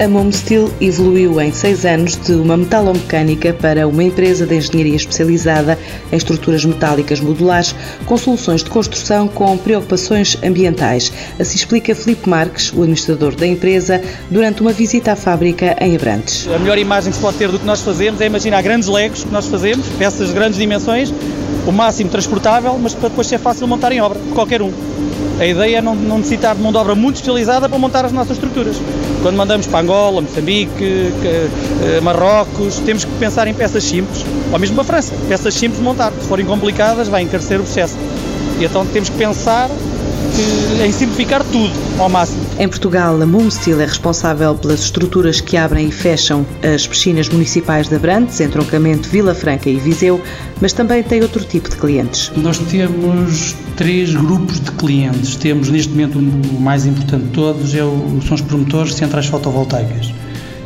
A Mom Steel evoluiu em seis anos de uma metalomecânica para uma empresa de engenharia especializada em estruturas metálicas modulares com soluções de construção com preocupações ambientais. Assim explica Filipe Marques, o administrador da empresa, durante uma visita à fábrica em Abrantes. A melhor imagem que se pode ter do que nós fazemos é imaginar grandes legos que nós fazemos, peças de grandes dimensões, o máximo transportável, mas para depois ser fácil montar em obra, qualquer um. A ideia é não, não necessitar de mão de obra muito especializada para montar as nossas estruturas. Quando mandamos para Angola, Moçambique, eh, Marrocos, temos que pensar em peças simples, ou mesmo para a França, peças simples de montar. Se forem complicadas, vai encarecer o processo. E então temos que pensar que, em simplificar tudo ao máximo. Em Portugal, a Moomsteel é responsável pelas estruturas que abrem e fecham as piscinas municipais de Abrantes, entroncamento Vila Franca e Viseu, mas também tem outro tipo de clientes. Nós temos três grupos de clientes. Temos, neste momento, o mais importante de todos é o, são os promotores de centrais fotovoltaicas,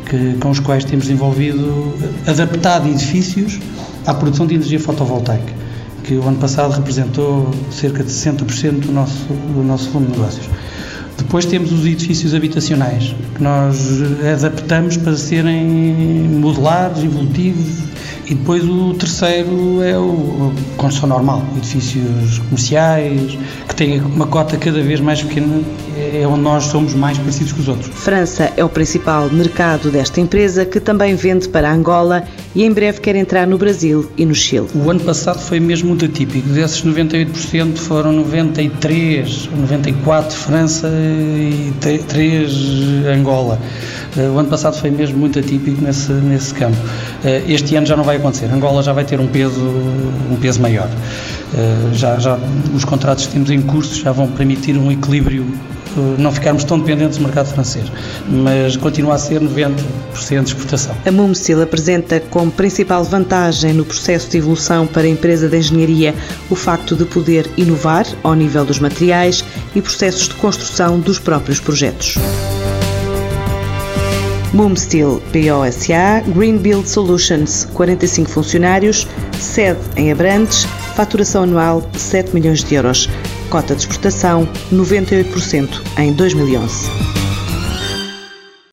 que, com os quais temos envolvido, adaptado edifícios à produção de energia fotovoltaica que o ano passado representou cerca de 60% do nosso, do nosso volume de negócios. Depois temos os edifícios habitacionais, que nós adaptamos para serem modulares, evolutivos, e depois o terceiro é o construção normal, edifícios comerciais, que têm uma cota cada vez mais pequena, é onde nós somos mais parecidos com os outros. França é o principal mercado desta empresa, que também vende para Angola e em breve quer entrar no Brasil e no Chile. O ano passado foi mesmo muito atípico. Desses 98% foram 93, 94 França e 3 Angola. Eh, o ano passado foi mesmo muito atípico nesse, nesse campo. Eh, este ano já não vai acontecer. Angola já vai ter um peso, um peso maior. Eh, já, já os contratos que temos em curso já vão permitir um equilíbrio não ficarmos tão dependentes do mercado francês, mas continua a ser 90% de exportação. A Mumsil apresenta como principal vantagem no processo de evolução para a empresa de engenharia o facto de poder inovar ao nível dos materiais e processos de construção dos próprios projetos. Moomsteel POSA Green Build Solutions, 45 funcionários, sede em Abrantes, faturação anual 7 milhões de euros, cota de exportação 98% em 2011.